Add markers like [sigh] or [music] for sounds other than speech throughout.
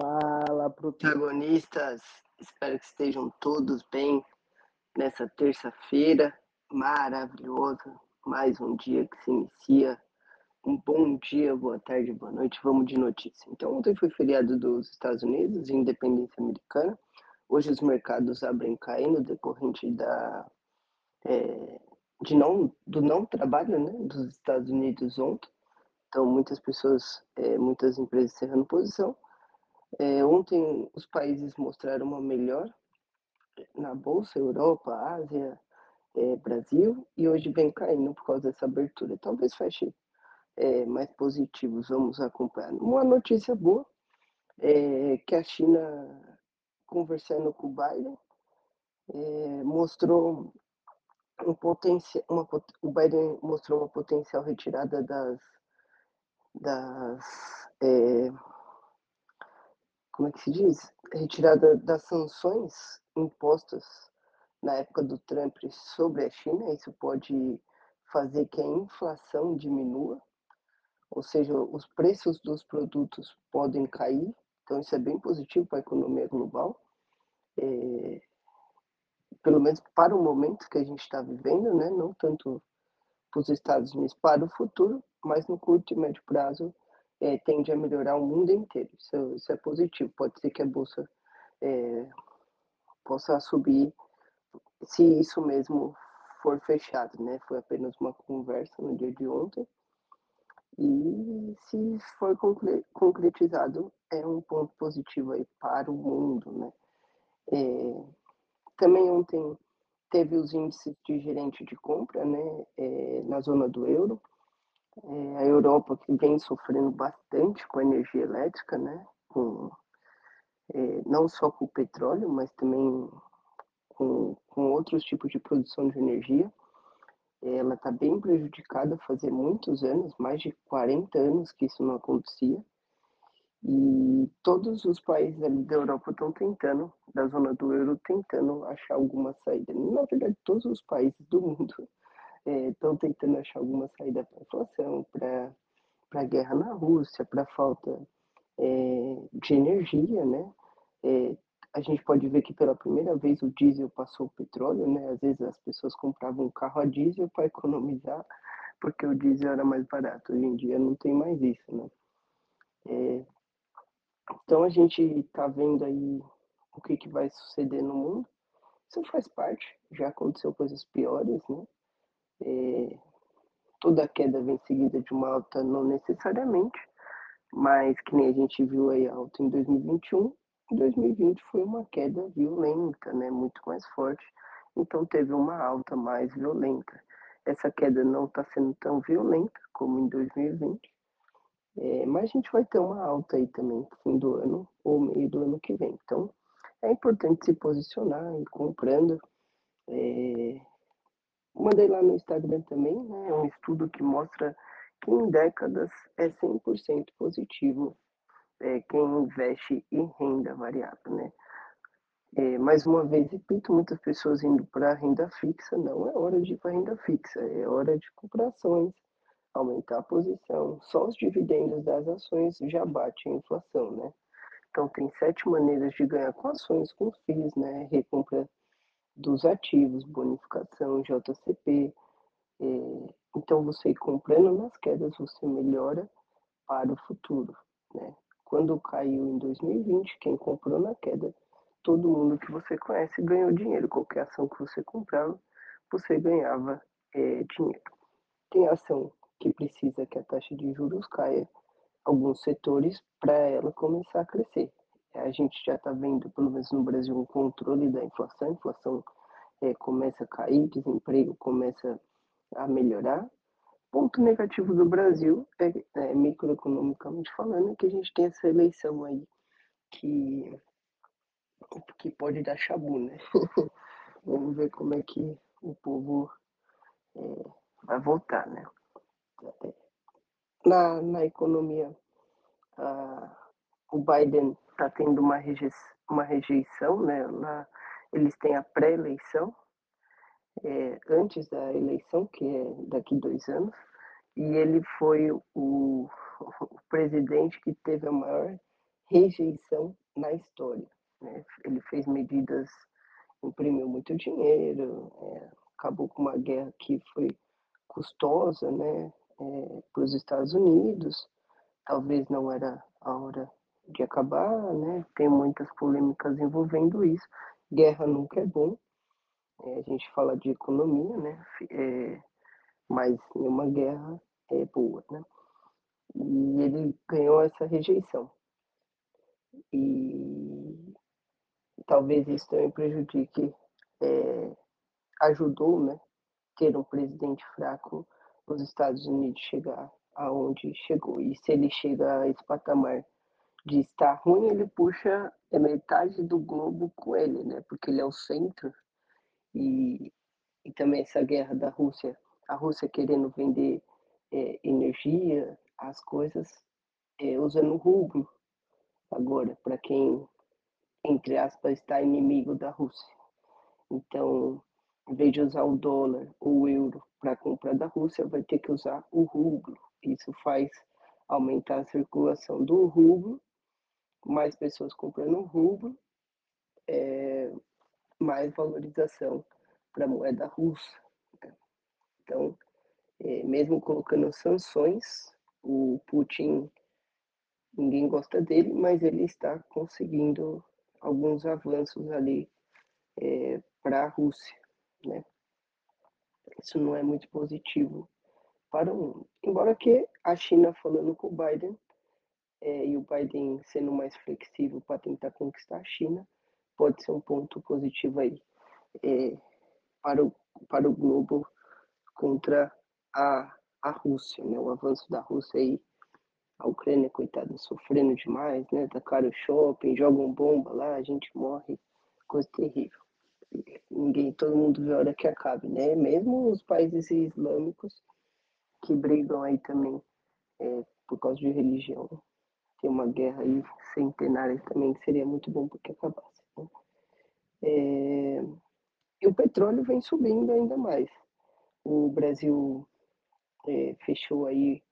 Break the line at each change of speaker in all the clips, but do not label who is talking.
Fala, protagonistas! Espero que estejam todos bem nessa terça-feira maravilhosa. Mais um dia que se inicia. Um bom dia, boa tarde, boa noite. Vamos de notícia. Então, ontem foi feriado dos Estados Unidos, independência americana. Hoje os mercados abrem caindo decorrente da é, de não do não trabalho, né, dos Estados Unidos ontem. Então, muitas pessoas, é, muitas empresas cerrando posição é, ontem os países mostraram uma melhor na Bolsa, Europa, Ásia, é, Brasil, e hoje vem caindo por causa dessa abertura. Talvez feche é, mais positivos, vamos acompanhar. Uma notícia boa é que a China, conversando com o Biden, é, mostrou um potencial, uma, o Biden mostrou uma potencial retirada das, das como é que se diz? Retirada das sanções impostas na época do Trump sobre a China, isso pode fazer que a inflação diminua, ou seja, os preços dos produtos podem cair, então isso é bem positivo para a economia global, é, pelo menos para o momento que a gente está vivendo, né? não tanto para os Estados Unidos, para o futuro, mas no curto e médio prazo é, tende a melhorar o mundo inteiro. Isso, isso, é positivo. Pode ser que a bolsa é, possa subir se isso mesmo for fechado, né? Foi apenas uma conversa no dia de ontem. E se for concretizado, é um ponto positivo aí para o mundo, né? É, também ontem teve os índices de gerente de compra, né? É, na zona do euro é, a Europa que vem sofrendo bastante com a energia elétrica, né? Com, é, não só com o petróleo, mas também com, com outros tipos de produção de energia. Ela está bem prejudicada fazer muitos anos, mais de 40 anos que isso não acontecia. E todos os países da Europa estão tentando, da zona do euro, tentando achar alguma saída. Na verdade, todos os países do mundo estão é, tentando achar alguma saída para a inflação, para a guerra na Rússia, para a falta é, de energia, né? É, a gente pode ver que pela primeira vez o diesel passou o petróleo, né? Às vezes as pessoas compravam um carro a diesel para economizar, porque o diesel era mais barato. Hoje em dia não tem mais isso, né? É, então a gente está vendo aí o que, que vai suceder no mundo. Isso faz parte, já aconteceu coisas piores, né? É, toda queda vem seguida de uma alta, não necessariamente, mas que nem a gente viu aí alta em 2021, em 2020 foi uma queda violenta, né, muito mais forte, então teve uma alta mais violenta. Essa queda não está sendo tão violenta como em 2020, é, mas a gente vai ter uma alta aí também no fim do ano ou meio do ano que vem. Então é importante se posicionar e comprando. É, Mandei lá no Instagram também, né? Um estudo que mostra que em décadas é 100% positivo é, quem investe em renda variável, né? É, mais uma vez, repito, muitas pessoas indo para renda fixa, não é hora de ir para renda fixa, é hora de comprar ações, aumentar a posição. Só os dividendos das ações já batem a inflação, né? Então, tem sete maneiras de ganhar com ações, com FIIs, né? Recompra dos ativos, bonificação, JCP. É, então, você comprando nas quedas, você melhora para o futuro. Né? Quando caiu em 2020, quem comprou na queda, todo mundo que você conhece ganhou dinheiro. Qualquer ação que você comprava, você ganhava é, dinheiro. Tem ação que precisa que a taxa de juros caia alguns setores para ela começar a crescer. A gente já está vendo, pelo menos no Brasil, um controle da inflação. A inflação é, começa a cair, desemprego começa a melhorar. Ponto negativo do Brasil, é, é, microeconomicamente falando, é que a gente tem essa eleição aí que, que pode dar chabu, né? [laughs] Vamos ver como é que o povo é, vai votar, né? Na, na economia, o Biden está tendo uma, rejeição, uma rejeição, né? Lá, eles têm a pré-eleição, é, antes da eleição, que é daqui dois anos, e ele foi o, [laughs] o presidente que teve a maior rejeição na história, né. Ele fez medidas imprimiu muito dinheiro, eh, acabou com uma guerra que foi custosa, né, eh, para os Estados Unidos, talvez não era a hora de acabar, né, tem muitas polêmicas envolvendo isso, guerra nunca é bom, eh, a gente fala de economia, né, eh, mas nenhuma guerra é boa, né. E ele ganhou essa rejeição. E talvez isso também prejudique, eh, ajudou, né, ter um presidente fraco, os Estados Unidos chegar aonde chegou, e se ele chega a esse patamar de estar ruim, ele puxa a metade do globo com ele, né, porque ele é o centro, e e também essa guerra da Rússia, a Rússia querendo vender, eh, energia, as coisas, eh, usando o rublo, agora para quem, entre aspas, está inimigo da Rússia. Então, em vez de usar o dólar ou o euro para comprar da Rússia, vai ter que usar o rublo, isso faz aumentar a circulação do rublo, mais pessoas comprando rublo, eh, mais valorização para a moeda russa, né. Então, eh, mesmo colocando sanções, o Putin ninguém gosta dele, mas ele está conseguindo alguns avanços ali, eh, para a Rússia, né. Isso não é muito positivo para o mundo, embora que a China falando com o Biden, eh, e o Biden sendo mais flexível para tentar conquistar a China, pode ser um ponto positivo aí, eh, para o para o globo contra a a Rússia, né, o avanço da Rússia aí, a Ucrânia coitada sofrendo demais, né, tacaram shopping, jogam bomba lá, gente morre, coisa terrível. Ninguém todo mundo vê a hora que acabe, né, mesmo os países islâmicos, que brigam aí também, eh, por causa de religião, tem uma guerra aí centenária também que seria muito bom porque acabasse, né. Eh, e o petróleo vem subindo ainda mais, o Brasil, eh, fechou aí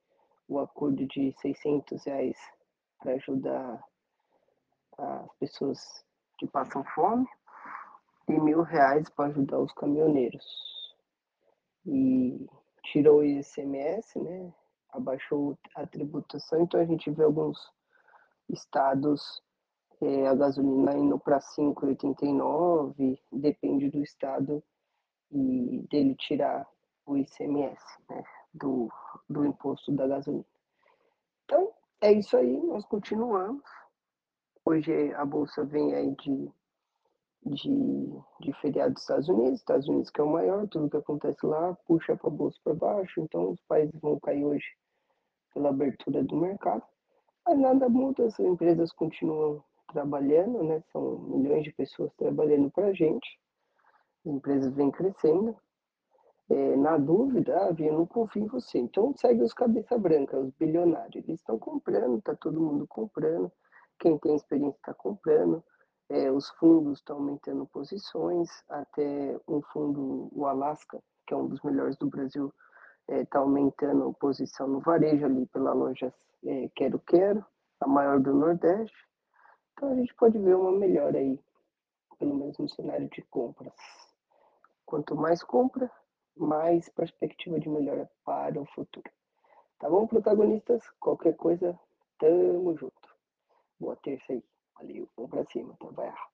o acordo de R$600 para ajudar as pessoas que passam fome, e R$1.000 para ajudar os caminhoneiros. E tirou o ICMS, né, abaixou a tributação, então a gente vê alguns estados, eh, a gasolina indo para 5,89, depende do estado, e dele tirar o ICMS, né, do do imposto da gasolina. Então, é isso aí, nós continuamos. Hoje a bolsa vem aí de de de feriado dos Estados Unidos, Estados Unidos que é o maior, tudo que acontece lá puxa para bolsa para baixo, então os países vão cair hoje pela abertura do mercado, mas nada muda, as empresas continuam trabalhando, né, são milhões de pessoas trabalhando para gente, as empresas vêm crescendo, eh, na dúvida: "Ah, eu não confio em você", então segue os cabeça branca, os bilionários, eles estão comprando, está todo mundo comprando, quem tem experiência está comprando, eh, os fundos estão aumentando posições, até um fundo, o Alasca, que é um dos melhores do Brasil, está aumentando posição no varejo ali pela loja, eh, Quero-Quero, a maior do nordeste, então a gente pode ver uma melhora aí, pelo menos no cenário de compras. Quanto mais compra, mais perspectiva de melhora para o futuro. Tá bom, protagonistas? Qualquer coisa, tamo junto. Boa terça aí. Valeu, vamos pra cima, trabalhar.